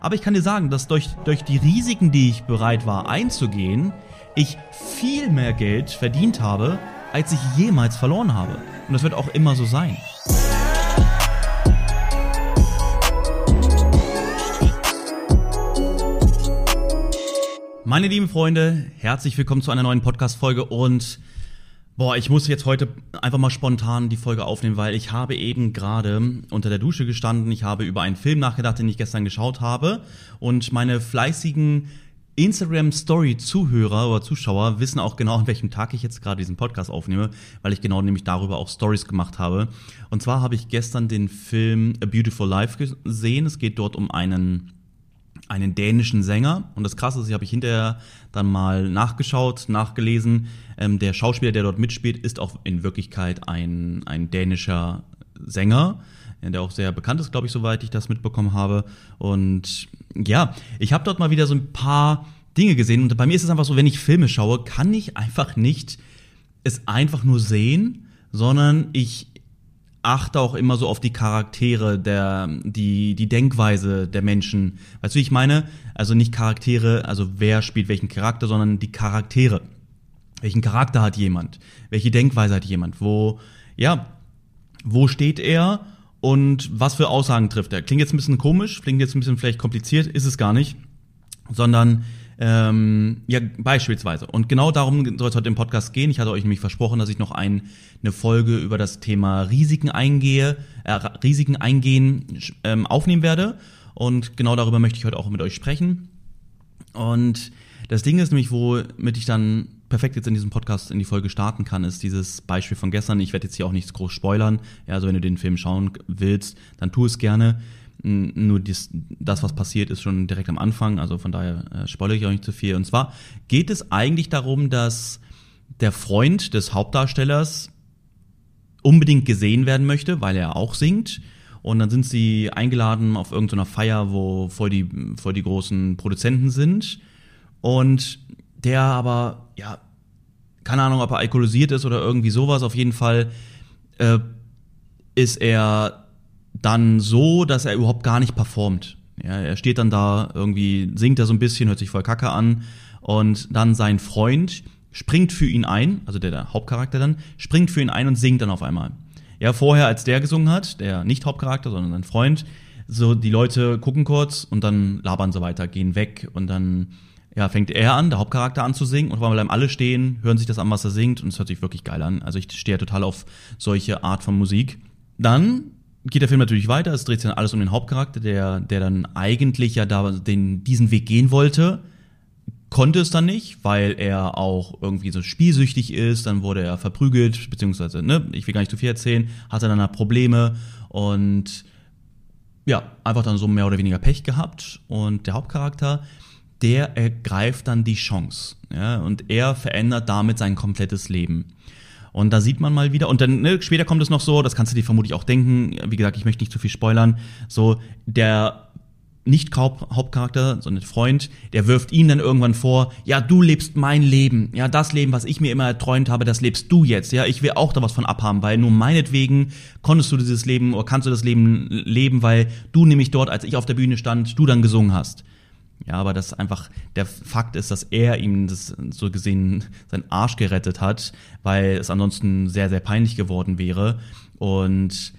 Aber ich kann dir sagen, dass durch, durch die Risiken, die ich bereit war einzugehen, ich viel mehr Geld verdient habe, als ich jemals verloren habe. Und das wird auch immer so sein. Meine lieben Freunde, herzlich willkommen zu einer neuen Podcast-Folge und Boah, ich muss jetzt heute einfach mal spontan die Folge aufnehmen, weil ich habe eben gerade unter der Dusche gestanden. Ich habe über einen Film nachgedacht, den ich gestern geschaut habe. Und meine fleißigen Instagram-Story-Zuhörer oder Zuschauer wissen auch genau, an welchem Tag ich jetzt gerade diesen Podcast aufnehme, weil ich genau nämlich darüber auch Stories gemacht habe. Und zwar habe ich gestern den Film A Beautiful Life gesehen. Es geht dort um einen einen dänischen Sänger. Und das Krasse ist, ich habe ich hinterher dann mal nachgeschaut, nachgelesen. Ähm, der Schauspieler, der dort mitspielt, ist auch in Wirklichkeit ein, ein dänischer Sänger, der auch sehr bekannt ist, glaube ich, soweit ich das mitbekommen habe. Und ja, ich habe dort mal wieder so ein paar Dinge gesehen. Und bei mir ist es einfach so, wenn ich Filme schaue, kann ich einfach nicht es einfach nur sehen, sondern ich achte auch immer so auf die Charaktere, der, die, die Denkweise der Menschen. Weißt du, wie ich meine? Also nicht Charaktere, also wer spielt welchen Charakter, sondern die Charaktere. Welchen Charakter hat jemand? Welche Denkweise hat jemand? Wo, ja, wo steht er und was für Aussagen trifft er? Klingt jetzt ein bisschen komisch, klingt jetzt ein bisschen vielleicht kompliziert, ist es gar nicht, sondern ähm, ja, beispielsweise. Und genau darum soll es heute im Podcast gehen. Ich hatte euch nämlich versprochen, dass ich noch ein, eine Folge über das Thema Risiken eingehe, äh, Risiken eingehen ähm, aufnehmen werde. Und genau darüber möchte ich heute auch mit euch sprechen. Und das Ding ist nämlich, womit ich dann perfekt jetzt in diesem Podcast in die Folge starten kann, ist dieses Beispiel von gestern. Ich werde jetzt hier auch nichts groß spoilern. Ja, also wenn du den Film schauen willst, dann tu es gerne. Nur dies, das, was passiert, ist schon direkt am Anfang, also von daher äh, spoilere ich auch nicht zu viel. Und zwar geht es eigentlich darum, dass der Freund des Hauptdarstellers unbedingt gesehen werden möchte, weil er auch singt. Und dann sind sie eingeladen auf irgendeiner Feier, wo voll die, voll die großen Produzenten sind. Und der aber, ja, keine Ahnung, ob er alkoholisiert ist oder irgendwie sowas. Auf jeden Fall äh, ist er dann so, dass er überhaupt gar nicht performt. Ja, er steht dann da, irgendwie singt er so ein bisschen, hört sich voll kacke an und dann sein Freund springt für ihn ein, also der, der Hauptcharakter dann, springt für ihn ein und singt dann auf einmal. Ja, vorher, als der gesungen hat, der nicht Hauptcharakter, sondern sein Freund, so die Leute gucken kurz und dann labern so weiter, gehen weg und dann ja, fängt er an, der Hauptcharakter an zu singen und vor allem bleiben alle stehen, hören sich das an, was er singt und es hört sich wirklich geil an. Also ich stehe total auf solche Art von Musik. Dann geht der Film natürlich weiter. Es dreht sich dann alles um den Hauptcharakter, der, der dann eigentlich ja da den, diesen Weg gehen wollte. Konnte es dann nicht, weil er auch irgendwie so spielsüchtig ist. Dann wurde er verprügelt, beziehungsweise, ne, ich will gar nicht zu viel erzählen, hatte dann Probleme und ja, einfach dann so mehr oder weniger Pech gehabt. Und der Hauptcharakter, der ergreift dann die Chance. Ja, und er verändert damit sein komplettes Leben. Und da sieht man mal wieder, und dann ne, später kommt es noch so, das kannst du dir vermutlich auch denken, wie gesagt, ich möchte nicht zu viel spoilern, so der nicht Hauptcharakter, sondern Freund, der wirft ihm dann irgendwann vor, ja, du lebst mein Leben, ja, das Leben, was ich mir immer erträumt habe, das lebst du jetzt, ja, ich will auch da was von abhaben, weil nur meinetwegen konntest du dieses Leben oder kannst du das Leben leben, weil du nämlich dort, als ich auf der Bühne stand, du dann gesungen hast. Ja, aber das einfach der Fakt ist, dass er ihm das so gesehen seinen Arsch gerettet hat, weil es ansonsten sehr, sehr peinlich geworden wäre. Und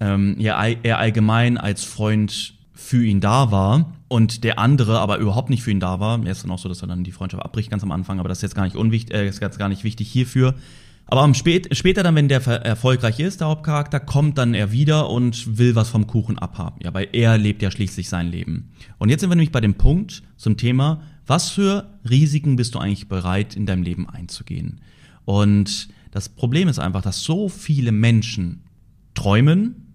ähm, ja, er allgemein als Freund für ihn da war und der andere aber überhaupt nicht für ihn da war. Er ist dann auch so, dass er dann die Freundschaft abbricht ganz am Anfang, aber das ist jetzt gar nicht unwichtig, äh, ist jetzt gar nicht wichtig hierfür. Aber am spät, später dann, wenn der erfolgreich ist, der Hauptcharakter, kommt dann er wieder und will was vom Kuchen abhaben. Ja, weil er lebt ja schließlich sein Leben. Und jetzt sind wir nämlich bei dem Punkt zum Thema, was für Risiken bist du eigentlich bereit, in deinem Leben einzugehen? Und das Problem ist einfach, dass so viele Menschen träumen,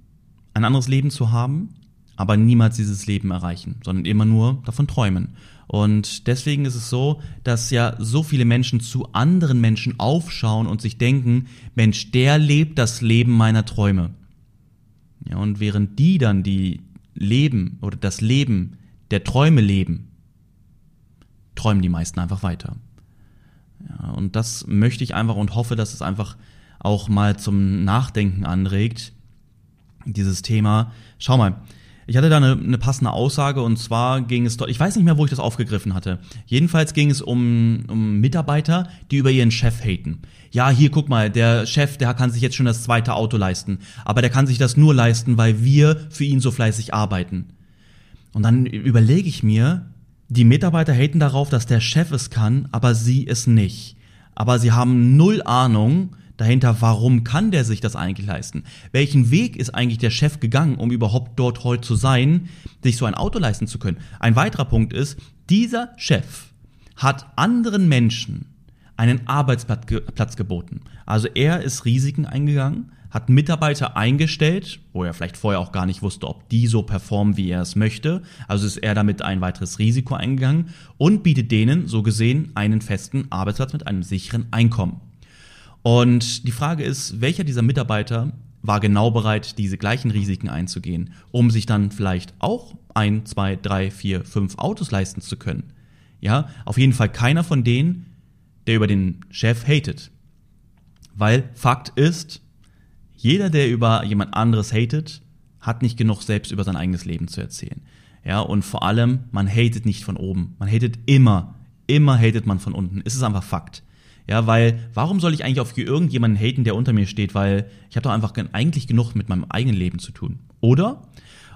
ein anderes Leben zu haben, aber niemals dieses Leben erreichen, sondern immer nur davon träumen. Und deswegen ist es so, dass ja so viele Menschen zu anderen Menschen aufschauen und sich denken, Mensch, der lebt das Leben meiner Träume. Ja, und während die dann die Leben oder das Leben der Träume leben, träumen die meisten einfach weiter. Ja, und das möchte ich einfach und hoffe, dass es einfach auch mal zum Nachdenken anregt, dieses Thema. Schau mal, ich hatte da eine, eine passende Aussage und zwar ging es dort, ich weiß nicht mehr, wo ich das aufgegriffen hatte. Jedenfalls ging es um, um Mitarbeiter, die über ihren Chef haten. Ja, hier guck mal, der Chef, der kann sich jetzt schon das zweite Auto leisten, aber der kann sich das nur leisten, weil wir für ihn so fleißig arbeiten. Und dann überlege ich mir, die Mitarbeiter haten darauf, dass der Chef es kann, aber sie es nicht. Aber sie haben null Ahnung, dahinter, warum kann der sich das eigentlich leisten? Welchen Weg ist eigentlich der Chef gegangen, um überhaupt dort heute zu sein, sich so ein Auto leisten zu können? Ein weiterer Punkt ist, dieser Chef hat anderen Menschen einen Arbeitsplatz geboten. Also er ist Risiken eingegangen, hat Mitarbeiter eingestellt, wo er vielleicht vorher auch gar nicht wusste, ob die so performen, wie er es möchte. Also ist er damit ein weiteres Risiko eingegangen und bietet denen so gesehen einen festen Arbeitsplatz mit einem sicheren Einkommen. Und die Frage ist, welcher dieser Mitarbeiter war genau bereit, diese gleichen Risiken einzugehen, um sich dann vielleicht auch ein, zwei, drei, vier, fünf Autos leisten zu können. Ja, auf jeden Fall keiner von denen, der über den Chef hatet. Weil Fakt ist, jeder, der über jemand anderes hatet, hat nicht genug selbst über sein eigenes Leben zu erzählen. Ja, und vor allem, man hatet nicht von oben. Man hatet immer, immer hatet man von unten. Es ist einfach Fakt. Ja, weil warum soll ich eigentlich auf irgendjemanden haten, der unter mir steht? Weil ich habe doch einfach eigentlich genug mit meinem eigenen Leben zu tun. Oder?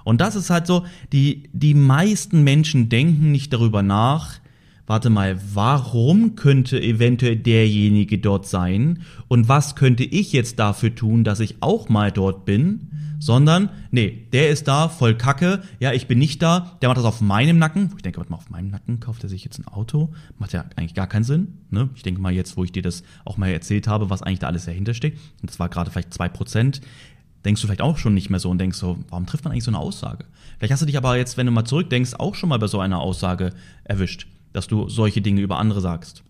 Und das ist halt so, die, die meisten Menschen denken nicht darüber nach, warte mal, warum könnte eventuell derjenige dort sein und was könnte ich jetzt dafür tun, dass ich auch mal dort bin? sondern nee, der ist da, voll Kacke, ja, ich bin nicht da, der macht das auf meinem Nacken. Ich denke, warte mal, auf meinem Nacken kauft er sich jetzt ein Auto? Macht ja eigentlich gar keinen Sinn. Ne? Ich denke mal jetzt, wo ich dir das auch mal erzählt habe, was eigentlich da alles dahinter steckt, und das war gerade vielleicht zwei Prozent, denkst du vielleicht auch schon nicht mehr so und denkst so, warum trifft man eigentlich so eine Aussage? Vielleicht hast du dich aber jetzt, wenn du mal zurückdenkst, auch schon mal bei so einer Aussage erwischt, dass du solche Dinge über andere sagst.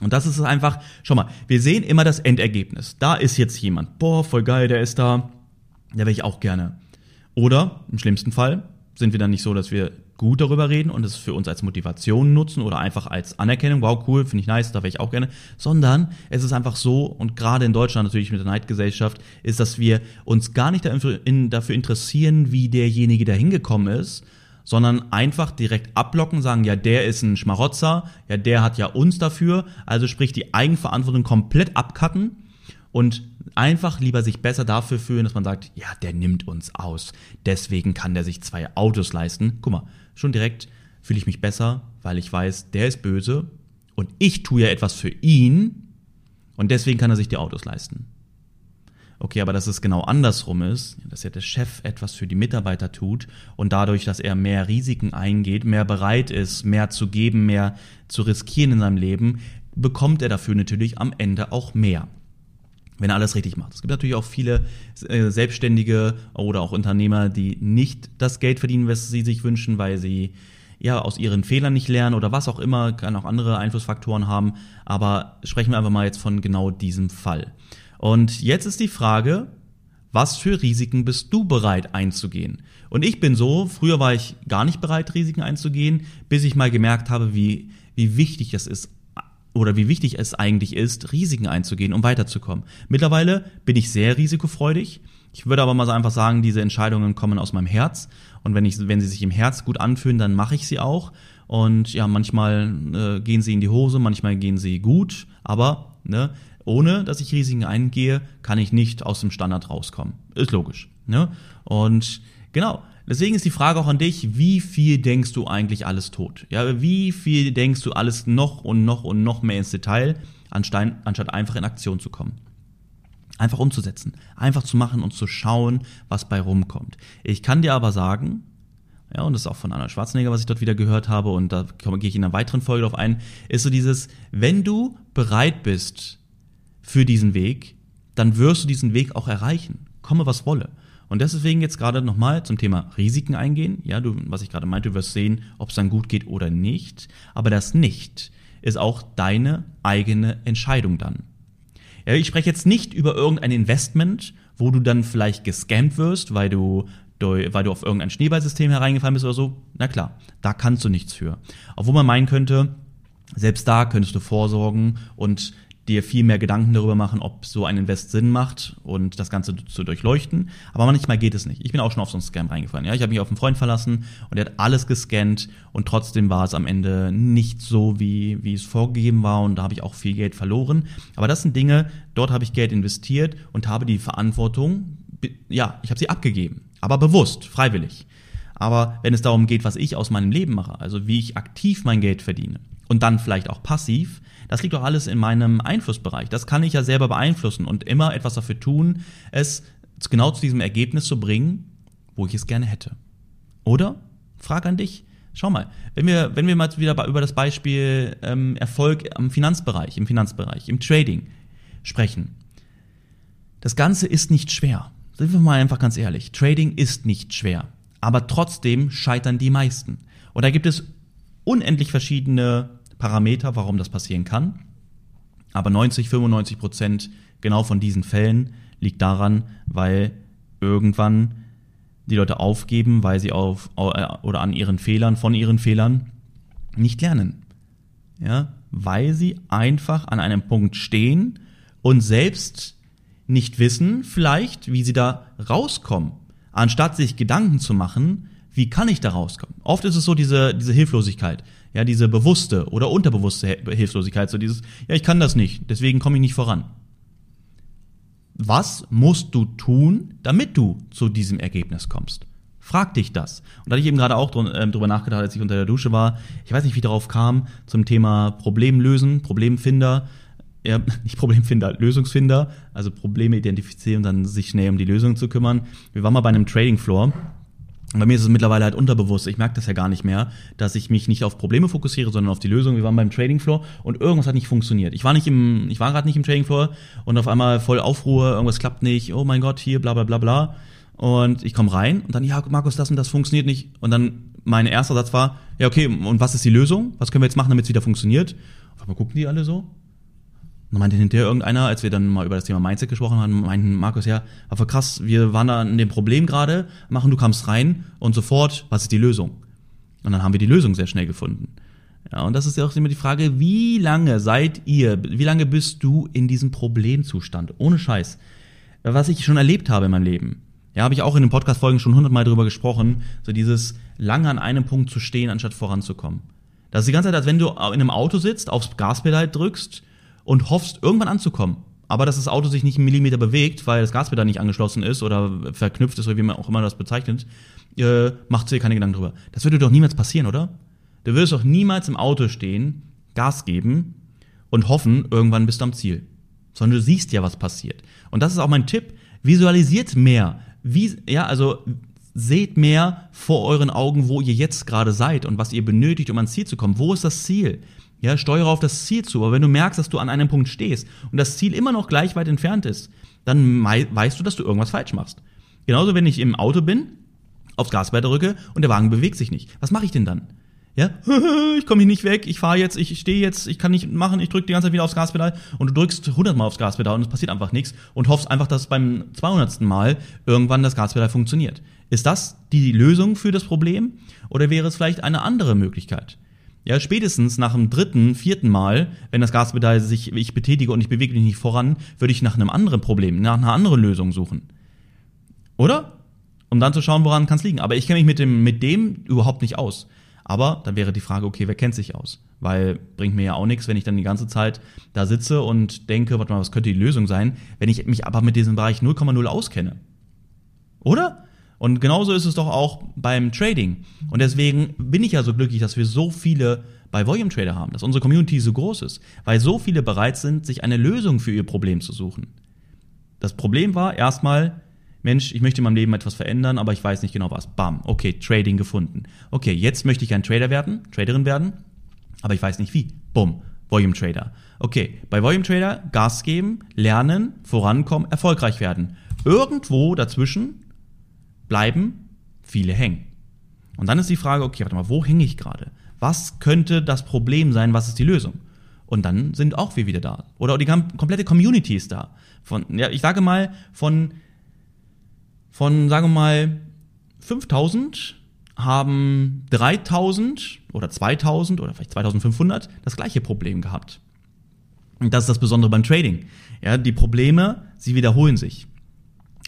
Und das ist einfach, schau mal, wir sehen immer das Endergebnis. Da ist jetzt jemand, boah, voll geil, der ist da, da wäre ich auch gerne. Oder im schlimmsten Fall sind wir dann nicht so, dass wir gut darüber reden und es für uns als Motivation nutzen oder einfach als Anerkennung, wow, cool, finde ich nice, da wäre ich auch gerne, sondern es ist einfach so, und gerade in Deutschland natürlich mit der Neidgesellschaft, ist, dass wir uns gar nicht dafür interessieren, wie derjenige da hingekommen ist, sondern einfach direkt abblocken, sagen, ja, der ist ein Schmarotzer, ja, der hat ja uns dafür, also sprich die Eigenverantwortung komplett abcutten und einfach lieber sich besser dafür fühlen, dass man sagt, ja, der nimmt uns aus. Deswegen kann der sich zwei Autos leisten. Guck mal, schon direkt fühle ich mich besser, weil ich weiß, der ist böse und ich tue ja etwas für ihn und deswegen kann er sich die Autos leisten. Okay, aber dass es genau andersrum ist, dass ja der Chef etwas für die Mitarbeiter tut und dadurch, dass er mehr Risiken eingeht, mehr bereit ist, mehr zu geben, mehr zu riskieren in seinem Leben, bekommt er dafür natürlich am Ende auch mehr wenn er alles richtig macht. Es gibt natürlich auch viele äh, Selbstständige oder auch Unternehmer, die nicht das Geld verdienen, was sie sich wünschen, weil sie ja aus ihren Fehlern nicht lernen oder was auch immer, kann auch andere Einflussfaktoren haben. Aber sprechen wir einfach mal jetzt von genau diesem Fall. Und jetzt ist die Frage, was für Risiken bist du bereit einzugehen? Und ich bin so, früher war ich gar nicht bereit, Risiken einzugehen, bis ich mal gemerkt habe, wie, wie wichtig es ist, oder wie wichtig es eigentlich ist, Risiken einzugehen, um weiterzukommen. Mittlerweile bin ich sehr risikofreudig. Ich würde aber mal so einfach sagen, diese Entscheidungen kommen aus meinem Herz. Und wenn, ich, wenn sie sich im Herz gut anfühlen, dann mache ich sie auch. Und ja, manchmal äh, gehen sie in die Hose, manchmal gehen sie gut. Aber ne, ohne dass ich Risiken eingehe, kann ich nicht aus dem Standard rauskommen. Ist logisch. Ne? Und genau, Deswegen ist die Frage auch an dich, wie viel denkst du eigentlich alles tot? Ja, wie viel denkst du alles noch und noch und noch mehr ins Detail, anstatt einfach in Aktion zu kommen? Einfach umzusetzen, einfach zu machen und zu schauen, was bei rumkommt. Ich kann dir aber sagen, ja, und das ist auch von Anna Schwarzenegger, was ich dort wieder gehört habe, und da gehe ich in einer weiteren Folge darauf ein, ist so dieses, wenn du bereit bist für diesen Weg, dann wirst du diesen Weg auch erreichen. Komme, was wolle. Und deswegen jetzt gerade nochmal zum Thema Risiken eingehen. Ja, du, was ich gerade meinte, du wirst sehen, ob es dann gut geht oder nicht. Aber das nicht ist auch deine eigene Entscheidung dann. Ja, ich spreche jetzt nicht über irgendein Investment, wo du dann vielleicht gescammt wirst, weil du, weil du auf irgendein Schneeballsystem hereingefallen bist oder so. Na klar, da kannst du nichts für. Obwohl man meinen könnte, selbst da könntest du vorsorgen und dir viel mehr Gedanken darüber machen, ob so ein Invest Sinn macht und das Ganze zu durchleuchten. Aber manchmal geht es nicht. Ich bin auch schon auf so einen Scam reingefallen. Ja, ich habe mich auf einen Freund verlassen und der hat alles gescannt und trotzdem war es am Ende nicht so, wie, wie es vorgegeben war und da habe ich auch viel Geld verloren. Aber das sind Dinge, dort habe ich Geld investiert und habe die Verantwortung, ja, ich habe sie abgegeben. Aber bewusst, freiwillig. Aber wenn es darum geht, was ich aus meinem Leben mache, also wie ich aktiv mein Geld verdiene und dann vielleicht auch passiv, das liegt doch alles in meinem Einflussbereich. Das kann ich ja selber beeinflussen und immer etwas dafür tun, es genau zu diesem Ergebnis zu bringen, wo ich es gerne hätte. Oder? Frage an dich. Schau mal, wenn wir, wenn wir mal wieder über das Beispiel ähm, Erfolg am Finanzbereich, im Finanzbereich, im Trading sprechen. Das Ganze ist nicht schwer. Sind wir mal einfach ganz ehrlich. Trading ist nicht schwer aber trotzdem scheitern die meisten. Und da gibt es unendlich verschiedene Parameter, warum das passieren kann. Aber 90, 95 Prozent genau von diesen Fällen liegt daran, weil irgendwann die Leute aufgeben, weil sie auf oder an ihren Fehlern, von ihren Fehlern nicht lernen. Ja, weil sie einfach an einem Punkt stehen und selbst nicht wissen, vielleicht, wie sie da rauskommen anstatt sich Gedanken zu machen, wie kann ich da rauskommen? Oft ist es so diese, diese Hilflosigkeit, ja, diese bewusste oder unterbewusste Hilflosigkeit, so dieses, ja, ich kann das nicht, deswegen komme ich nicht voran. Was musst du tun, damit du zu diesem Ergebnis kommst? Frag dich das. Und da hatte ich eben gerade auch ähm, drüber nachgedacht, als ich unter der Dusche war. Ich weiß nicht, wie ich darauf kam, zum Thema Problem lösen, Problemfinder ja, nicht Problemfinder, Lösungsfinder, also Probleme identifizieren und dann sich schnell um die Lösung zu kümmern. Wir waren mal bei einem Trading Floor. Bei mir ist es mittlerweile halt unterbewusst. Ich merke das ja gar nicht mehr, dass ich mich nicht auf Probleme fokussiere, sondern auf die Lösung. Wir waren beim Trading Floor und irgendwas hat nicht funktioniert. Ich war nicht im, ich war gerade nicht im Trading Floor und auf einmal voll Aufruhr, irgendwas klappt nicht. Oh mein Gott, hier, bla bla bla bla. Und ich komme rein und dann, ja, Markus, das und das funktioniert nicht. Und dann mein erster Satz war, ja, okay, und was ist die Lösung? Was können wir jetzt machen, damit es wieder funktioniert? Auf einmal gucken die alle so dann meinte hinterher irgendeiner, als wir dann mal über das Thema Mindset gesprochen haben, meinten Markus, ja, aber krass, wir waren da an dem Problem gerade, machen, du kamst rein und sofort, was ist die Lösung? Und dann haben wir die Lösung sehr schnell gefunden. Ja, und das ist ja auch immer die Frage, wie lange seid ihr, wie lange bist du in diesem Problemzustand? Ohne Scheiß. Was ich schon erlebt habe in meinem Leben. Ja, habe ich auch in den Podcast-Folgen schon hundertmal drüber gesprochen, so dieses lange an einem Punkt zu stehen, anstatt voranzukommen. Das ist die ganze Zeit, als wenn du in einem Auto sitzt, aufs Gaspedal drückst und hoffst, irgendwann anzukommen. Aber dass das Auto sich nicht einen Millimeter bewegt, weil das Gaspedal nicht angeschlossen ist oder verknüpft ist, oder wie man auch immer das bezeichnet, äh, macht dir keine Gedanken drüber. Das würde doch niemals passieren, oder? Du würdest doch niemals im Auto stehen, Gas geben und hoffen, irgendwann bist du am Ziel. Sondern du siehst ja, was passiert. Und das ist auch mein Tipp. Visualisiert mehr. Wie, ja, also seht mehr vor euren Augen, wo ihr jetzt gerade seid und was ihr benötigt, um ans Ziel zu kommen. Wo ist das Ziel? Ja, steuere auf das Ziel zu. Aber wenn du merkst, dass du an einem Punkt stehst und das Ziel immer noch gleich weit entfernt ist, dann weißt du, dass du irgendwas falsch machst. Genauso, wenn ich im Auto bin, aufs Gaspedal drücke und der Wagen bewegt sich nicht. Was mache ich denn dann? Ja, ich komme hier nicht weg, ich fahre jetzt, ich stehe jetzt, ich kann nicht machen, ich drücke die ganze Zeit wieder aufs Gaspedal und du drückst 100 Mal aufs Gaspedal und es passiert einfach nichts und hoffst einfach, dass beim 200. Mal irgendwann das Gaspedal funktioniert. Ist das die Lösung für das Problem oder wäre es vielleicht eine andere Möglichkeit? Ja, spätestens nach dem dritten, vierten Mal, wenn das Gaspedal sich, ich betätige und ich bewege mich nicht voran, würde ich nach einem anderen Problem, nach einer anderen Lösung suchen. Oder? Um dann zu schauen, woran kann es liegen. Aber ich kenne mich mit dem, mit dem überhaupt nicht aus. Aber dann wäre die Frage, okay, wer kennt sich aus? Weil bringt mir ja auch nichts, wenn ich dann die ganze Zeit da sitze und denke, warte mal, was könnte die Lösung sein, wenn ich mich aber mit diesem Bereich 0,0 auskenne. Oder? Und genauso ist es doch auch beim Trading. Und deswegen bin ich ja so glücklich, dass wir so viele bei Volume Trader haben, dass unsere Community so groß ist, weil so viele bereit sind, sich eine Lösung für ihr Problem zu suchen. Das Problem war erstmal, Mensch, ich möchte in meinem Leben etwas verändern, aber ich weiß nicht genau was. Bam, okay, Trading gefunden. Okay, jetzt möchte ich ein Trader werden, Traderin werden, aber ich weiß nicht wie. Bumm, Volume Trader. Okay, bei Volume Trader Gas geben, lernen, vorankommen, erfolgreich werden. Irgendwo dazwischen bleiben viele hängen. Und dann ist die Frage, okay, warte mal, wo hänge ich gerade? Was könnte das Problem sein? Was ist die Lösung? Und dann sind auch wir wieder da. Oder die komplette Community ist da. Von, ja, ich sage mal, von, von, sagen wir mal, 5000 haben 3000 oder 2000 oder vielleicht 2500 das gleiche Problem gehabt. Und das ist das Besondere beim Trading. Ja, die Probleme, sie wiederholen sich.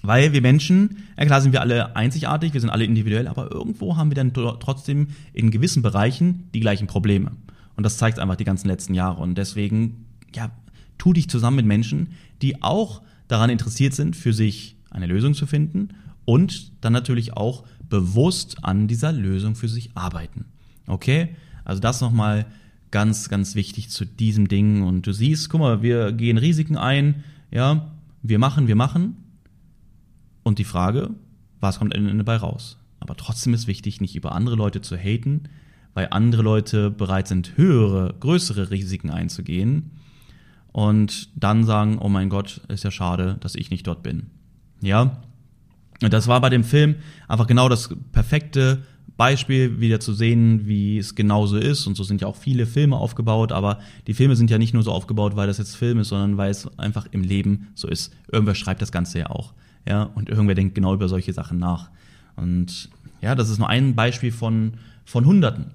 Weil wir Menschen, ja klar sind wir alle einzigartig, wir sind alle individuell, aber irgendwo haben wir dann trotzdem in gewissen Bereichen die gleichen Probleme. Und das zeigt einfach die ganzen letzten Jahre. Und deswegen, ja, tu dich zusammen mit Menschen, die auch daran interessiert sind, für sich eine Lösung zu finden und dann natürlich auch bewusst an dieser Lösung für sich arbeiten. Okay? Also das nochmal ganz, ganz wichtig zu diesem Ding. Und du siehst, guck mal, wir gehen Risiken ein, ja, wir machen, wir machen. Und die Frage, was kommt am Ende dabei raus? Aber trotzdem ist wichtig, nicht über andere Leute zu haten, weil andere Leute bereit sind, höhere, größere Risiken einzugehen und dann sagen, oh mein Gott, ist ja schade, dass ich nicht dort bin. Ja, und das war bei dem Film einfach genau das perfekte Beispiel, wieder zu sehen, wie es genauso ist. Und so sind ja auch viele Filme aufgebaut, aber die Filme sind ja nicht nur so aufgebaut, weil das jetzt Film ist, sondern weil es einfach im Leben so ist. Irgendwer schreibt das Ganze ja auch. Ja, und irgendwer denkt genau über solche Sachen nach. Und ja, das ist nur ein Beispiel von, von Hunderten.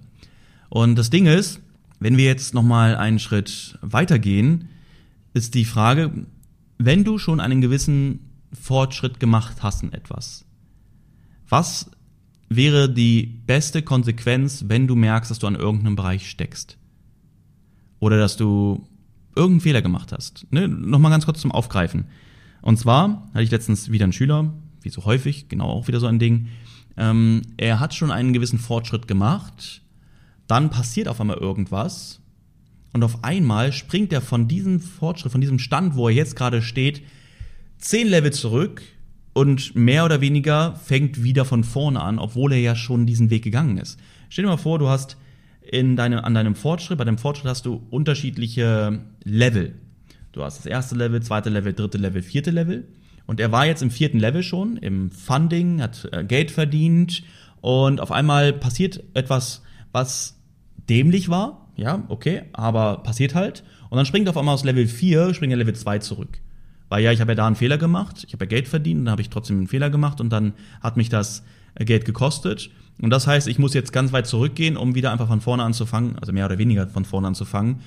Und das Ding ist, wenn wir jetzt nochmal einen Schritt weitergehen, ist die Frage, wenn du schon einen gewissen Fortschritt gemacht hast in etwas, was wäre die beste Konsequenz, wenn du merkst, dass du an irgendeinem Bereich steckst? Oder dass du irgendeinen Fehler gemacht hast? Ne? Nochmal ganz kurz zum Aufgreifen. Und zwar hatte ich letztens wieder einen Schüler, wie so häufig, genau auch wieder so ein Ding. Ähm, er hat schon einen gewissen Fortschritt gemacht, dann passiert auf einmal irgendwas und auf einmal springt er von diesem Fortschritt, von diesem Stand, wo er jetzt gerade steht, zehn Level zurück und mehr oder weniger fängt wieder von vorne an, obwohl er ja schon diesen Weg gegangen ist. Stell dir mal vor, du hast in deinem, an deinem Fortschritt, bei deinem Fortschritt hast du unterschiedliche Level. Du hast das erste Level, zweite Level, dritte Level, vierte Level. Und er war jetzt im vierten Level schon, im Funding, hat äh, Geld verdient und auf einmal passiert etwas, was dämlich war, ja, okay, aber passiert halt. Und dann springt auf einmal aus Level 4, springt er Level 2 zurück. Weil ja, ich habe ja da einen Fehler gemacht, ich habe ja Geld verdient, dann habe ich trotzdem einen Fehler gemacht und dann hat mich das äh, Geld gekostet. Und das heißt, ich muss jetzt ganz weit zurückgehen, um wieder einfach von vorne anzufangen, also mehr oder weniger von vorne anzufangen,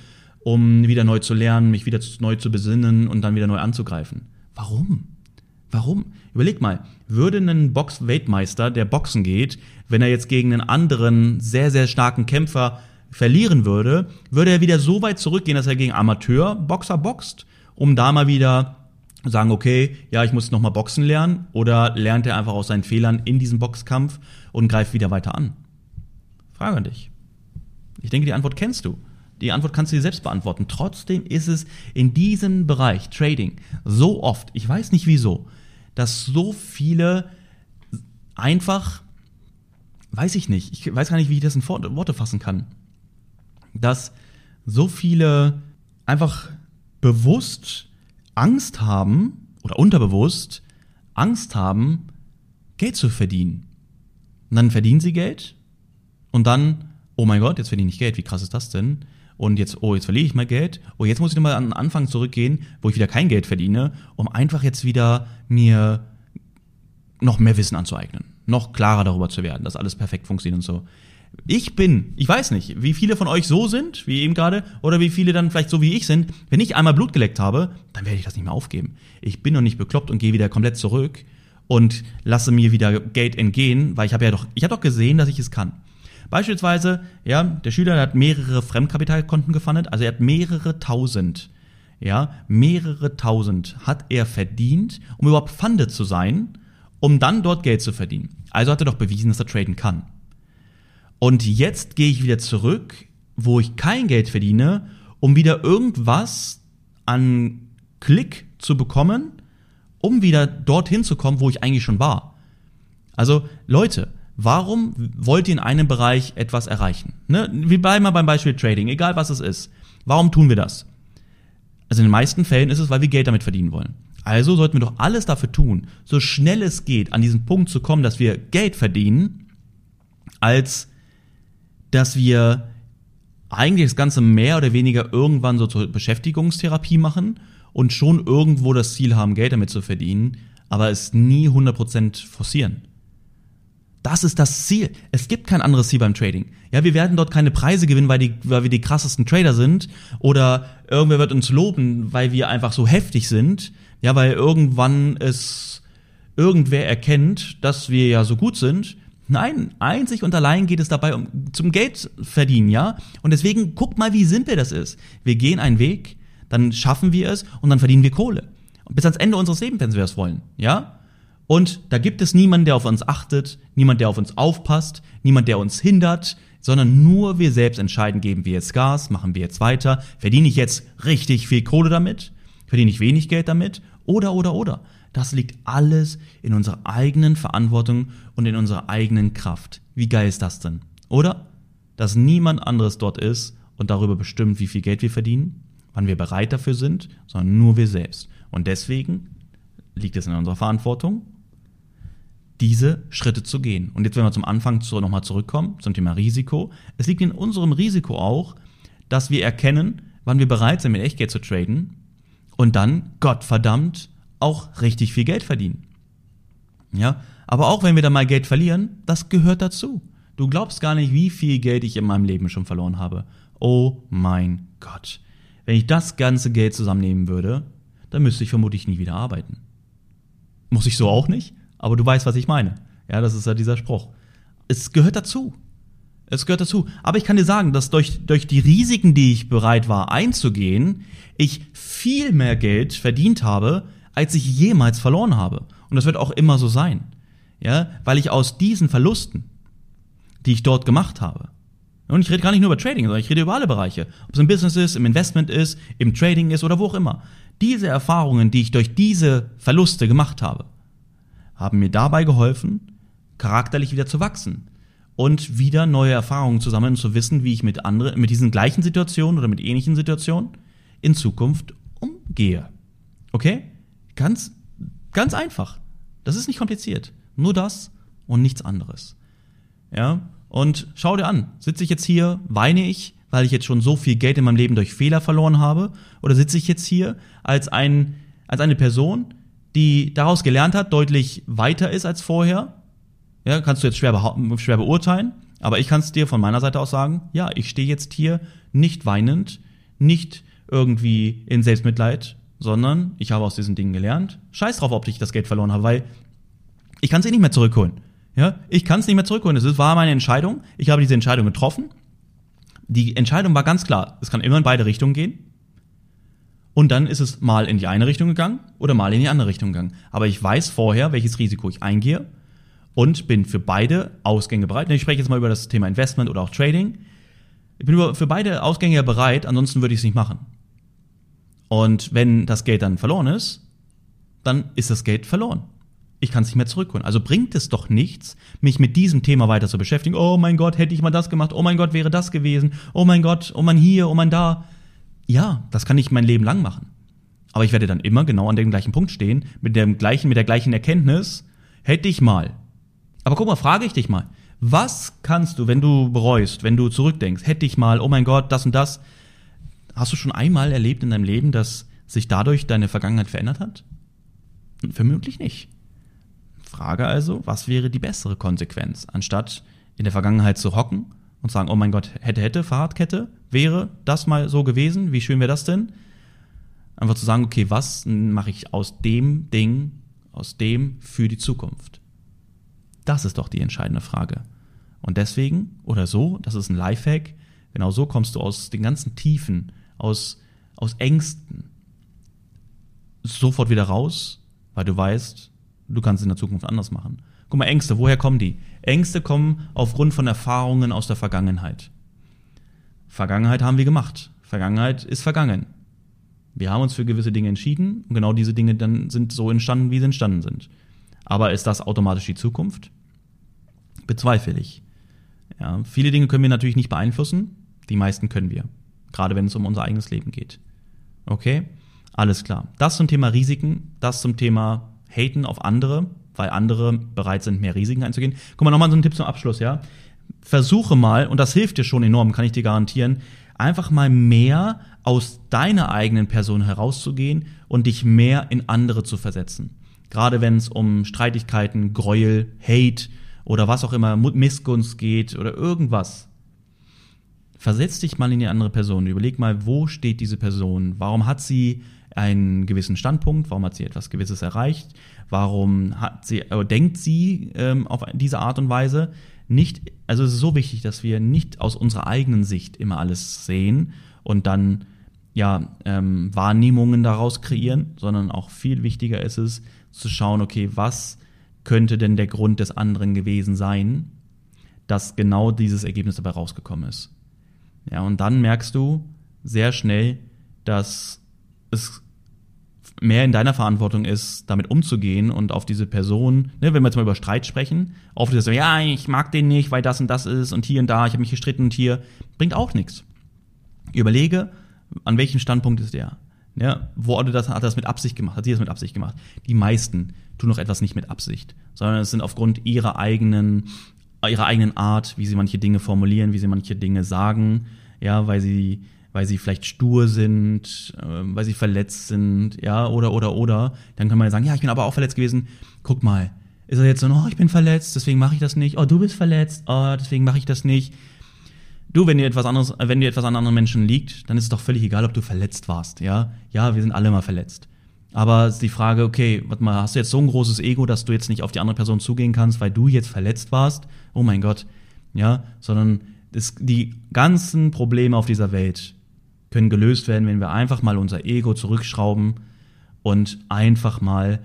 um wieder neu zu lernen, mich wieder neu zu besinnen und dann wieder neu anzugreifen. Warum? Warum? Überleg mal, würde ein Box-Weltmeister, der Boxen geht, wenn er jetzt gegen einen anderen, sehr, sehr starken Kämpfer verlieren würde, würde er wieder so weit zurückgehen, dass er gegen Amateurboxer boxt, um da mal wieder sagen, okay, ja, ich muss nochmal Boxen lernen, oder lernt er einfach aus seinen Fehlern in diesem Boxkampf und greift wieder weiter an? Frage an dich. Ich denke, die Antwort kennst du. Die Antwort kannst du dir selbst beantworten. Trotzdem ist es in diesem Bereich Trading so oft, ich weiß nicht wieso, dass so viele einfach, weiß ich nicht, ich weiß gar nicht, wie ich das in Worte fassen kann, dass so viele einfach bewusst Angst haben oder unterbewusst Angst haben, Geld zu verdienen. Und dann verdienen sie Geld und dann, oh mein Gott, jetzt verdiene ich Geld, wie krass ist das denn? Und jetzt, oh, jetzt verliere ich mal Geld. Oh, jetzt muss ich nochmal an den Anfang zurückgehen, wo ich wieder kein Geld verdiene, um einfach jetzt wieder mir noch mehr Wissen anzueignen. Noch klarer darüber zu werden, dass alles perfekt funktioniert und so. Ich bin, ich weiß nicht, wie viele von euch so sind, wie eben gerade, oder wie viele dann vielleicht so wie ich sind. Wenn ich einmal Blut geleckt habe, dann werde ich das nicht mehr aufgeben. Ich bin noch nicht bekloppt und gehe wieder komplett zurück und lasse mir wieder Geld entgehen, weil ich habe ja doch, ich habe doch gesehen, dass ich es kann. Beispielsweise, ja, der Schüler hat mehrere Fremdkapitalkonten gefundet, also er hat mehrere tausend, ja, mehrere tausend hat er verdient, um überhaupt funded zu sein, um dann dort Geld zu verdienen. Also hat er doch bewiesen, dass er traden kann. Und jetzt gehe ich wieder zurück, wo ich kein Geld verdiene, um wieder irgendwas an Klick zu bekommen, um wieder dorthin zu kommen, wo ich eigentlich schon war. Also Leute, warum wollt ihr in einem Bereich etwas erreichen? Ne? Wir bleiben mal beim Beispiel Trading, egal was es ist. Warum tun wir das? Also in den meisten Fällen ist es, weil wir Geld damit verdienen wollen. Also sollten wir doch alles dafür tun, so schnell es geht, an diesen Punkt zu kommen, dass wir Geld verdienen, als dass wir eigentlich das Ganze mehr oder weniger irgendwann so zur Beschäftigungstherapie machen und schon irgendwo das Ziel haben, Geld damit zu verdienen, aber es nie 100% forcieren. Das ist das Ziel. Es gibt kein anderes Ziel beim Trading. Ja, wir werden dort keine Preise gewinnen, weil, die, weil wir die krassesten Trader sind oder irgendwer wird uns loben, weil wir einfach so heftig sind. Ja, weil irgendwann es irgendwer erkennt, dass wir ja so gut sind. Nein, einzig und allein geht es dabei um zum Geld verdienen, ja? Und deswegen guck mal, wie simpel das ist. Wir gehen einen Weg, dann schaffen wir es und dann verdienen wir Kohle. Bis ans Ende unseres Lebens, wenn wir es wollen, ja? Und da gibt es niemanden, der auf uns achtet, niemand, der auf uns aufpasst, niemand, der uns hindert, sondern nur wir selbst entscheiden, geben wir jetzt Gas, machen wir jetzt weiter, verdiene ich jetzt richtig viel Kohle damit, verdiene ich wenig Geld damit, oder, oder, oder. Das liegt alles in unserer eigenen Verantwortung und in unserer eigenen Kraft. Wie geil ist das denn? Oder? Dass niemand anderes dort ist und darüber bestimmt, wie viel Geld wir verdienen, wann wir bereit dafür sind, sondern nur wir selbst. Und deswegen liegt es in unserer Verantwortung, diese Schritte zu gehen. Und jetzt, wenn wir zum Anfang zu, nochmal zurückkommen, zum Thema Risiko. Es liegt in unserem Risiko auch, dass wir erkennen, wann wir bereit sind, mit Echtgeld zu traden und dann, Gott verdammt, auch richtig viel Geld verdienen. Ja, aber auch wenn wir da mal Geld verlieren, das gehört dazu. Du glaubst gar nicht, wie viel Geld ich in meinem Leben schon verloren habe. Oh mein Gott. Wenn ich das ganze Geld zusammennehmen würde, dann müsste ich vermutlich nie wieder arbeiten. Muss ich so auch nicht? Aber du weißt, was ich meine. Ja, das ist ja dieser Spruch. Es gehört dazu. Es gehört dazu. Aber ich kann dir sagen, dass durch, durch die Risiken, die ich bereit war einzugehen, ich viel mehr Geld verdient habe, als ich jemals verloren habe. Und das wird auch immer so sein. Ja, weil ich aus diesen Verlusten, die ich dort gemacht habe, und ich rede gar nicht nur über Trading, sondern ich rede über alle Bereiche. Ob es im Business ist, im Investment ist, im Trading ist oder wo auch immer. Diese Erfahrungen, die ich durch diese Verluste gemacht habe, haben mir dabei geholfen, charakterlich wieder zu wachsen und wieder neue Erfahrungen zu sammeln und zu wissen, wie ich mit anderen, mit diesen gleichen Situationen oder mit ähnlichen Situationen in Zukunft umgehe. Okay? Ganz, ganz einfach. Das ist nicht kompliziert. Nur das und nichts anderes. Ja? Und schau dir an, sitze ich jetzt hier, weine ich, weil ich jetzt schon so viel Geld in meinem Leben durch Fehler verloren habe? Oder sitze ich jetzt hier als ein, als eine Person, die daraus gelernt hat, deutlich weiter ist als vorher. Ja, kannst du jetzt schwer, schwer beurteilen, aber ich kann es dir von meiner Seite aus sagen, ja, ich stehe jetzt hier nicht weinend, nicht irgendwie in Selbstmitleid, sondern ich habe aus diesen Dingen gelernt. Scheiß drauf, ob ich das Geld verloren habe, weil ich kann es eh nicht mehr zurückholen. Ja, ich kann es nicht mehr zurückholen. Es war meine Entscheidung. Ich habe diese Entscheidung getroffen. Die Entscheidung war ganz klar. Es kann immer in beide Richtungen gehen. Und dann ist es mal in die eine Richtung gegangen oder mal in die andere Richtung gegangen. Aber ich weiß vorher, welches Risiko ich eingehe und bin für beide Ausgänge bereit. Ich spreche jetzt mal über das Thema Investment oder auch Trading. Ich bin für beide Ausgänge bereit, ansonsten würde ich es nicht machen. Und wenn das Geld dann verloren ist, dann ist das Geld verloren. Ich kann es nicht mehr zurückholen. Also bringt es doch nichts, mich mit diesem Thema weiter zu beschäftigen. Oh mein Gott, hätte ich mal das gemacht. Oh mein Gott, wäre das gewesen. Oh mein Gott, oh mein hier, oh mein da ja, das kann ich mein Leben lang machen. Aber ich werde dann immer genau an dem gleichen Punkt stehen, mit dem gleichen, mit der gleichen Erkenntnis, hätte ich mal. Aber guck mal, frage ich dich mal. Was kannst du, wenn du bereust, wenn du zurückdenkst, hätte ich mal, oh mein Gott, das und das. Hast du schon einmal erlebt in deinem Leben, dass sich dadurch deine Vergangenheit verändert hat? Vermutlich nicht. Frage also, was wäre die bessere Konsequenz, anstatt in der Vergangenheit zu hocken und sagen, oh mein Gott, hätte, hätte, Fahrradkette, wäre das mal so gewesen, wie schön wäre das denn? Einfach zu sagen, okay, was mache ich aus dem Ding, aus dem für die Zukunft? Das ist doch die entscheidende Frage. Und deswegen, oder so, das ist ein Lifehack, genau so kommst du aus den ganzen Tiefen, aus, aus Ängsten sofort wieder raus, weil du weißt, du kannst es in der Zukunft anders machen. Guck mal, Ängste, woher kommen die? Ängste kommen aufgrund von Erfahrungen aus der Vergangenheit. Vergangenheit haben wir gemacht. Vergangenheit ist vergangen. Wir haben uns für gewisse Dinge entschieden und genau diese Dinge dann sind so entstanden, wie sie entstanden sind. Aber ist das automatisch die Zukunft? Bezweifle ich. Ja, viele Dinge können wir natürlich nicht beeinflussen, die meisten können wir. Gerade wenn es um unser eigenes Leben geht. Okay? Alles klar. Das zum Thema Risiken, das zum Thema Haten auf andere, weil andere bereit sind, mehr Risiken einzugehen. Guck mal, nochmal so ein Tipp zum Abschluss, ja. Versuche mal, und das hilft dir schon enorm, kann ich dir garantieren, einfach mal mehr aus deiner eigenen Person herauszugehen und dich mehr in andere zu versetzen. Gerade wenn es um Streitigkeiten, Gräuel, Hate oder was auch immer, Missgunst geht oder irgendwas. Versetz dich mal in die andere Person. Überleg mal, wo steht diese Person? Warum hat sie einen gewissen Standpunkt? Warum hat sie etwas Gewisses erreicht? Warum hat sie, äh, denkt sie ähm, auf diese Art und Weise? Nicht, also es ist so wichtig, dass wir nicht aus unserer eigenen Sicht immer alles sehen und dann ja ähm, Wahrnehmungen daraus kreieren, sondern auch viel wichtiger ist es zu schauen, okay, was könnte denn der Grund des anderen gewesen sein, dass genau dieses Ergebnis dabei rausgekommen ist. Ja, und dann merkst du sehr schnell, dass es mehr in deiner Verantwortung ist, damit umzugehen und auf diese Person, ne, wenn wir jetzt mal über Streit sprechen, auf das, ja, ich mag den nicht, weil das und das ist und hier und da, ich habe mich gestritten und hier, bringt auch nichts. Überlege, an welchem Standpunkt ist der? Ja, wurde das, hat das mit Absicht gemacht? Hat sie das mit Absicht gemacht? Die meisten tun doch etwas nicht mit Absicht, sondern es sind aufgrund ihrer eigenen, ihrer eigenen Art, wie sie manche Dinge formulieren, wie sie manche Dinge sagen, ja, weil sie, weil sie vielleicht stur sind, äh, weil sie verletzt sind, ja, oder, oder, oder. Dann kann man ja sagen, ja, ich bin aber auch verletzt gewesen. Guck mal, ist er jetzt so, oh, ich bin verletzt, deswegen mache ich das nicht. Oh, du bist verletzt, oh, deswegen mache ich das nicht. Du, wenn dir etwas anderes, wenn dir etwas an anderen Menschen liegt, dann ist es doch völlig egal, ob du verletzt warst, ja? Ja, wir sind alle mal verletzt. Aber die Frage, okay, warte mal, hast du jetzt so ein großes Ego, dass du jetzt nicht auf die andere Person zugehen kannst, weil du jetzt verletzt warst? Oh mein Gott, ja? Sondern das, die ganzen Probleme auf dieser Welt können gelöst werden, wenn wir einfach mal unser Ego zurückschrauben und einfach mal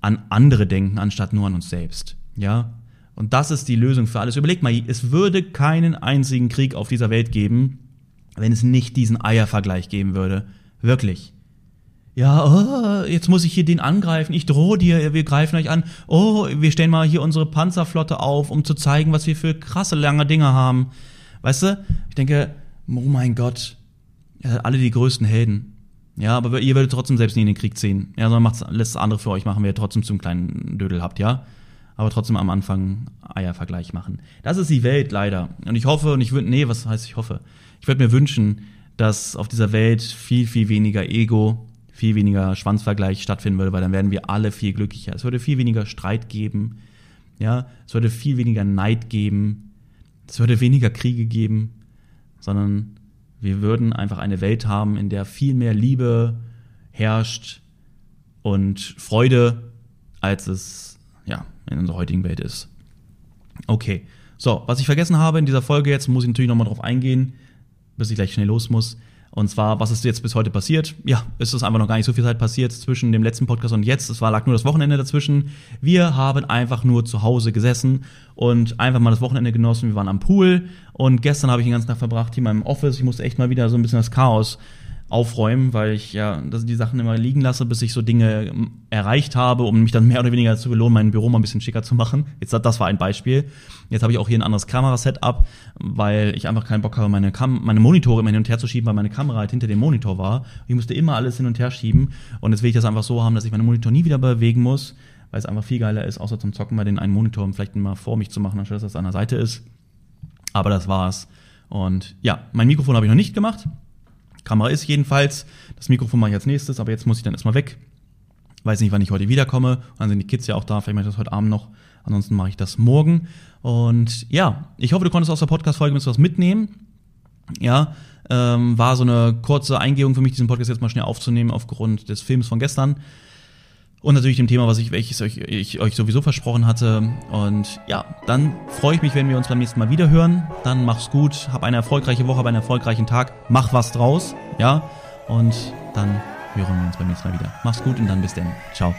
an andere denken, anstatt nur an uns selbst, ja? Und das ist die Lösung für alles. Überleg mal, es würde keinen einzigen Krieg auf dieser Welt geben, wenn es nicht diesen Eiervergleich geben würde. Wirklich. Ja, oh, jetzt muss ich hier den angreifen. Ich drohe dir, wir greifen euch an. Oh, wir stellen mal hier unsere Panzerflotte auf, um zu zeigen, was wir für krasse lange Dinge haben. Weißt du? Ich denke, oh mein Gott, alle die größten Helden. Ja, aber ihr werdet trotzdem selbst nie in den Krieg ziehen. Ja, sondern macht's, lässt andere für euch machen, wenn ihr trotzdem zum kleinen Dödel habt, ja? aber trotzdem am Anfang Eiervergleich machen. Das ist die Welt leider. Und ich hoffe, und ich würde, nee, was heißt ich hoffe? Ich würde mir wünschen, dass auf dieser Welt viel, viel weniger Ego, viel weniger Schwanzvergleich stattfinden würde, weil dann wären wir alle viel glücklicher. Es würde viel weniger Streit geben, ja, es würde viel weniger Neid geben, es würde weniger Kriege geben, sondern wir würden einfach eine Welt haben, in der viel mehr Liebe herrscht und Freude, als es ja, in unserer heutigen Welt ist. Okay, so, was ich vergessen habe in dieser Folge jetzt, muss ich natürlich nochmal drauf eingehen, bis ich gleich schnell los muss. Und zwar, was ist jetzt bis heute passiert? Ja, es ist einfach noch gar nicht so viel Zeit passiert zwischen dem letzten Podcast und jetzt. Es war lag nur das Wochenende dazwischen. Wir haben einfach nur zu Hause gesessen und einfach mal das Wochenende genossen. Wir waren am Pool und gestern habe ich den ganzen Tag verbracht hier in meinem Office. Ich musste echt mal wieder so ein bisschen das Chaos aufräumen, weil ich ja die Sachen immer liegen lasse, bis ich so Dinge ähm, erreicht habe, um mich dann mehr oder weniger zu belohnen, mein Büro mal ein bisschen schicker zu machen. Jetzt das war ein Beispiel. Jetzt habe ich auch hier ein anderes Kamerasetup, weil ich einfach keinen Bock habe, meine, Kam meine Monitore immer hin und her zu schieben, weil meine Kamera halt hinter dem Monitor war. Ich musste immer alles hin und her schieben und jetzt will ich das einfach so haben, dass ich meinen Monitor nie wieder bewegen muss, weil es einfach viel geiler ist, außer zum Zocken mal den einen Monitor vielleicht mal vor mich zu machen, anstatt dass das an der Seite ist. Aber das war's. Und ja, mein Mikrofon habe ich noch nicht gemacht. Kamera ist jedenfalls. Das Mikrofon mache ich als nächstes, aber jetzt muss ich dann erstmal weg. Weiß nicht, wann ich heute wiederkomme. Dann sind die Kids ja auch da. Vielleicht mache ich das heute Abend noch. Ansonsten mache ich das morgen. Und ja, ich hoffe, du konntest aus der Podcast-Folge was mitnehmen. Ja, ähm, war so eine kurze Eingehung für mich, diesen Podcast jetzt mal schnell aufzunehmen aufgrund des Films von gestern. Und natürlich dem Thema, was ich, welches euch, ich euch sowieso versprochen hatte. Und ja, dann freue ich mich, wenn wir uns beim nächsten Mal wieder hören. Dann mach's gut, hab eine erfolgreiche Woche, hab einen erfolgreichen Tag, mach was draus, ja. Und dann hören wir uns beim nächsten Mal wieder. Mach's gut und dann bis dann. Ciao.